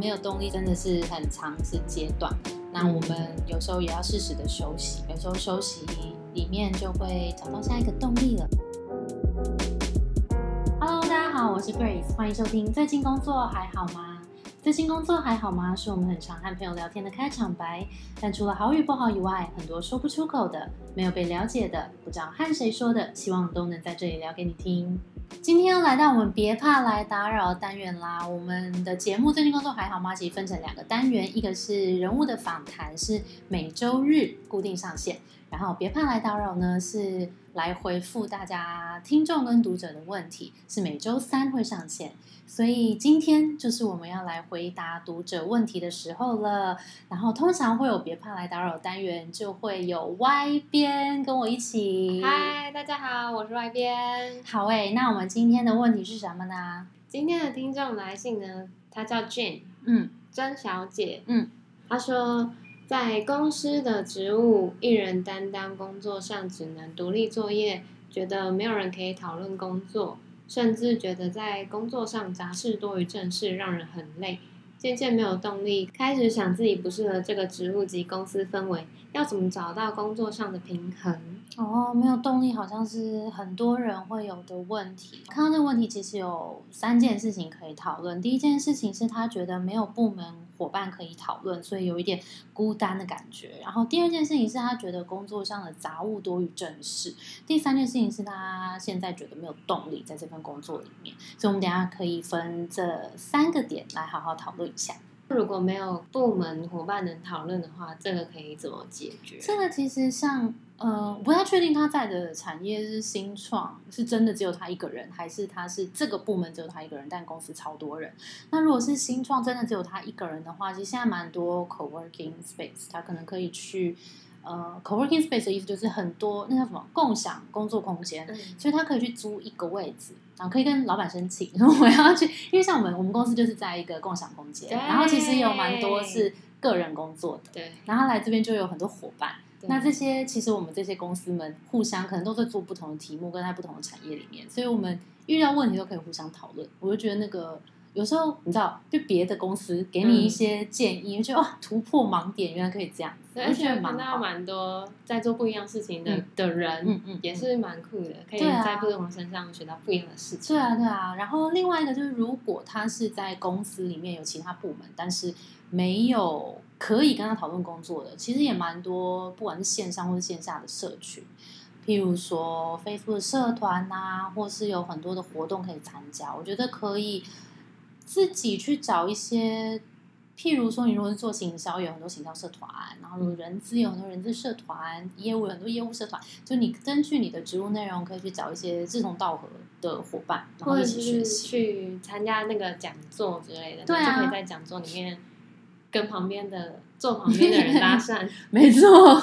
没有动力真的是很长是阶段，那我们有时候也要适时的休息，有时候休息里面就会找到下一个动力了。Hello，大家好，我是 Grace，欢迎收听。最近工作还好吗？最近工作还好吗？是我们很常和朋友聊天的开场白。但除了好与不好以外，很多说不出口的、没有被了解的、不知道和谁说的，希望都能在这里聊给你听。今天要来到我们别怕来打扰单元啦。我们的节目最近工作还好吗？其实分成两个单元，一个是人物的访谈，是每周日固定上线。然后别怕来打扰呢，是来回复大家听众跟读者的问题，是每周三会上线。所以今天就是我们要来回答读者问题的时候了。然后通常会有别怕来打扰单元，就会有 Y 边跟我一起。嗨，大家好，我是 Y 边。好诶，那我们今天的问题是什么呢？今天的听众来信呢，她叫 Jane，嗯，甄小姐，嗯，她说在公司的职务一人担当，工作上只能独立作业，觉得没有人可以讨论工作。甚至觉得在工作上杂事多于正事，让人很累，渐渐没有动力，开始想自己不适合这个职务及公司氛围，要怎么找到工作上的平衡？哦，没有动力好像是很多人会有的问题。看到这个问题，其实有三件事情可以讨论。第一件事情是他觉得没有部门。伙伴可以讨论，所以有一点孤单的感觉。然后第二件事情是他觉得工作上的杂物多于正事。第三件事情是他现在觉得没有动力在这份工作里面。所以，我们等下可以分这三个点来好好讨论一下。如果没有部门伙伴能讨论的话，这个可以怎么解决？这个其实像。呃，不太确定他在的产业是新创，是真的只有他一个人，还是他是这个部门只有他一个人，但公司超多人。那如果是新创，真的只有他一个人的话，其实现在蛮多 co-working space，他可能可以去呃 co-working space 的意思就是很多那叫什么共享工作空间，所以他可以去租一个位置，然后可以跟老板申请，然 后我要去，因为像我们我们公司就是在一个共享空间，然后其实有蛮多是个人工作的，对，然后来这边就有很多伙伴。那这些其实我们这些公司们互相可能都在做不同的题目，跟在不同的产业里面，所以我们遇到问题都可以互相讨论。我就觉得那个有时候你知道，就别的公司给你一些建议，就觉得哇突破盲点，原来可以这样。而且看到蛮多在做不一样事情的的人，嗯嗯，也是蛮酷的，可以在不同身上学到不一样的事情。对啊，对啊。然后另外一个就是，如果他是在公司里面有其他部门，但是没有。可以跟他讨论工作的，其实也蛮多，不管是线上或是线下的社群，譬如说 Facebook 社团呐，或是有很多的活动可以参加。我觉得可以自己去找一些，譬如说你如果是做行销，有很多行销社团，然后人资有很多人资社团，业务有很多业务社团，就你根据你的职务内容，可以去找一些志同道合的伙伴，然后一起学习，去参加那个讲座之类的，对啊，就可以在讲座里面。跟旁边的坐旁边的人搭讪，没错，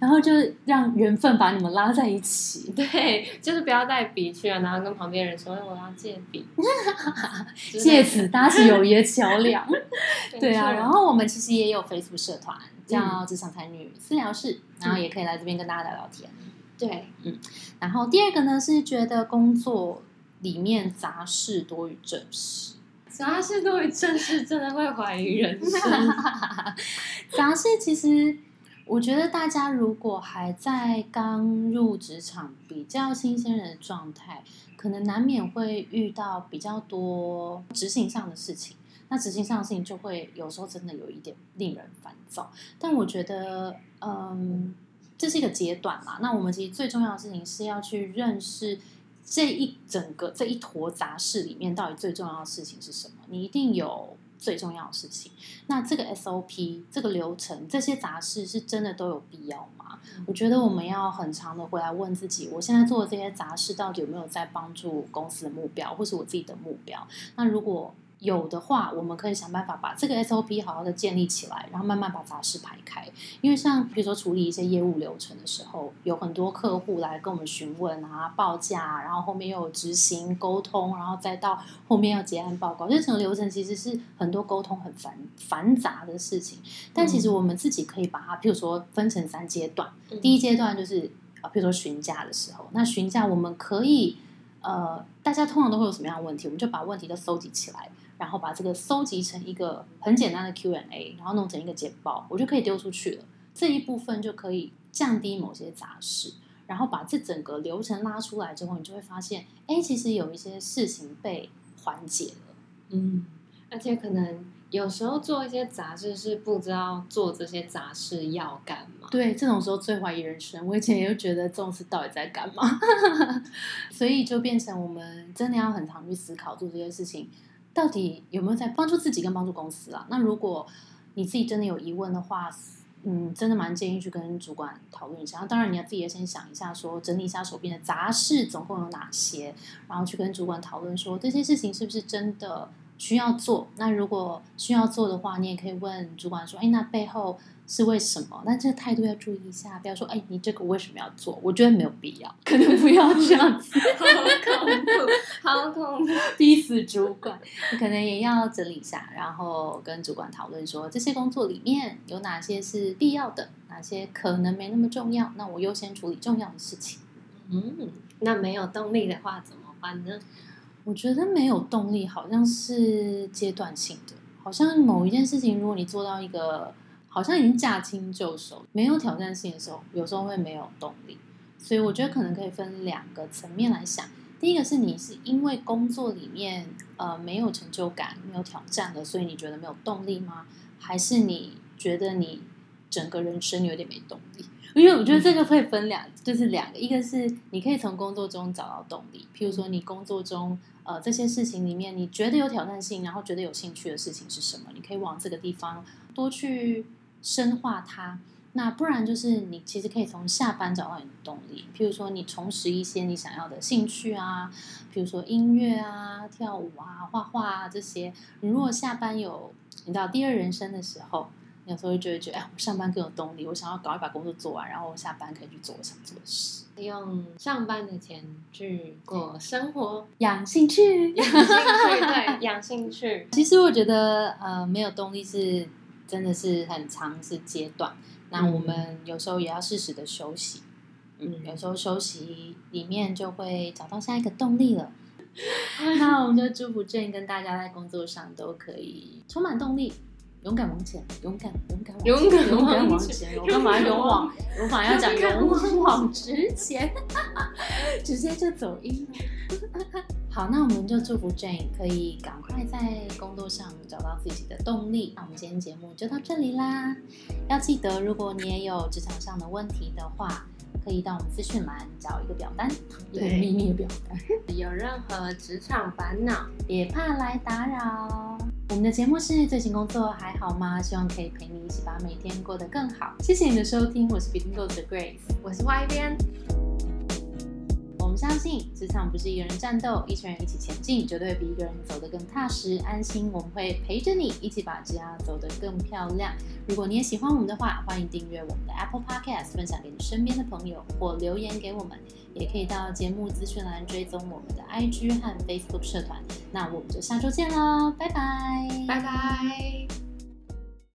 然后就是让缘分把你们拉在一起。对，就是不要带笔去了，然后跟旁边人说我要借笔，借此搭起友谊的桥梁。对啊，然后我们其实也有 Facebook 社团叫职场才女私聊室，然后也可以来这边跟大家聊聊天。对，嗯，然后第二个呢是觉得工作里面杂事多于正事。杂事多于正事，真的会怀疑人生。杂事其实，我觉得大家如果还在刚入职场、比较新鲜人的状态，可能难免会遇到比较多执行上的事情。那执行上的事情就会有时候真的有一点令人烦躁。但我觉得，嗯，这是一个阶段嘛。那我们其实最重要的事情是要去认识。这一整个这一坨杂事里面，到底最重要的事情是什么？你一定有最重要的事情。那这个 SOP 这个流程，这些杂事是真的都有必要吗？我觉得我们要很长的回来问自己：我现在做的这些杂事，到底有没有在帮助公司的目标，或是我自己的目标？那如果有的话，我们可以想办法把这个 SOP 好好的建立起来，然后慢慢把杂事排开。因为像比如说处理一些业务流程的时候，有很多客户来跟我们询问啊，报价，然后后面又有执行沟通，然后再到后面要结案报告，这整个流程其实是很多沟通很繁繁杂的事情。但其实我们自己可以把它，譬如说分成三阶段。第一阶段就是啊，譬如说询价的时候，那询价我们可以呃，大家通常都会有什么样的问题，我们就把问题都收集起来。然后把这个搜集成一个很简单的 Q&A，然后弄成一个简报，我就可以丢出去了。这一部分就可以降低某些杂事，然后把这整个流程拉出来之后，你就会发现，哎，其实有一些事情被缓解了。嗯，而且可能有时候做一些杂事是不知道做这些杂事要干嘛。对，这种时候最怀疑人生。我以前也觉得这种事到底在干嘛，所以就变成我们真的要很常去思考做这些事情。到底有没有在帮助自己跟帮助公司啊？那如果你自己真的有疑问的话，嗯，真的蛮建议去跟主管讨论一下。当然，你要自己也先想一下，说整理一下手边的杂事总共有哪些，然后去跟主管讨论说这些事情是不是真的需要做。那如果需要做的话，你也可以问主管说：“哎，那背后……”是为什么？那这个态度要注意一下，不要说“哎，你这个为什么要做？”我觉得没有必要，可能不要这样子，好恐怖，好恐怖，逼死主管。你可能也要整理一下，然后跟主管讨论说，这些工作里面有哪些是必要的，哪些可能没那么重要。那我优先处理重要的事情。嗯，那没有动力的话怎么办呢？我觉得没有动力好像是阶段性的，好像某一件事情，如果你做到一个。好像已经驾轻就熟，没有挑战性的时候，有时候会没有动力。所以我觉得可能可以分两个层面来想。第一个是你是因为工作里面呃没有成就感、没有挑战了，所以你觉得没有动力吗？还是你觉得你整个人生有点没动力？因为我觉得这个会分两，就是两个，一个是你可以从工作中找到动力，譬如说你工作中呃这些事情里面你觉得有挑战性，然后觉得有兴趣的事情是什么？你可以往这个地方多去。深化它，那不然就是你其实可以从下班找到你的动力，譬如说你重拾一些你想要的兴趣啊，譬如说音乐啊、跳舞啊、画画啊这些。你如果下班有你知道第二人生的时候，有时候就会觉得哎，我上班更有动力，我想要赶快把工作做完，然后我下班可以去做我想做的事，用上班的钱去过生活，养兴趣，养兴趣，对，养兴趣。其实我觉得呃，没有动力是。真的是很长是阶段，那我们有时候也要适时的休息，嗯，有时候休息里面就会找到下一个动力了。那我们就祝福正跟大家在工作上都可以充满动力，勇敢往前，勇敢勇敢勇敢勇敢往前。我干嘛勇往？我反而要讲勇往直前，直接就走音了。好，那我们就祝福 Jane 可以赶快在工作上找到自己的动力。那我们今天节目就到这里啦。要记得，如果你也有职场上的问题的话，可以到我们资讯栏找一个表单，一个秘密表单。有任何职场烦恼，别怕来打扰。我们的节目是最近工作还好吗？希望可以陪你一起把每天过得更好。谢谢你的收听，我是 Between Goals 的 Grace，我是 Y 边。相信，职场不是一个人战斗，一群人一起前进，绝对比一个人走得更踏实安心。我们会陪着你，一起把职涯走得更漂亮。如果你也喜欢我们的话，欢迎订阅我们的 Apple Podcast，分享给你身边的朋友，或留言给我们。也可以到节目资讯栏追踪我们的 IG 和 Facebook 社团。那我们就下周见喽，拜拜，拜拜。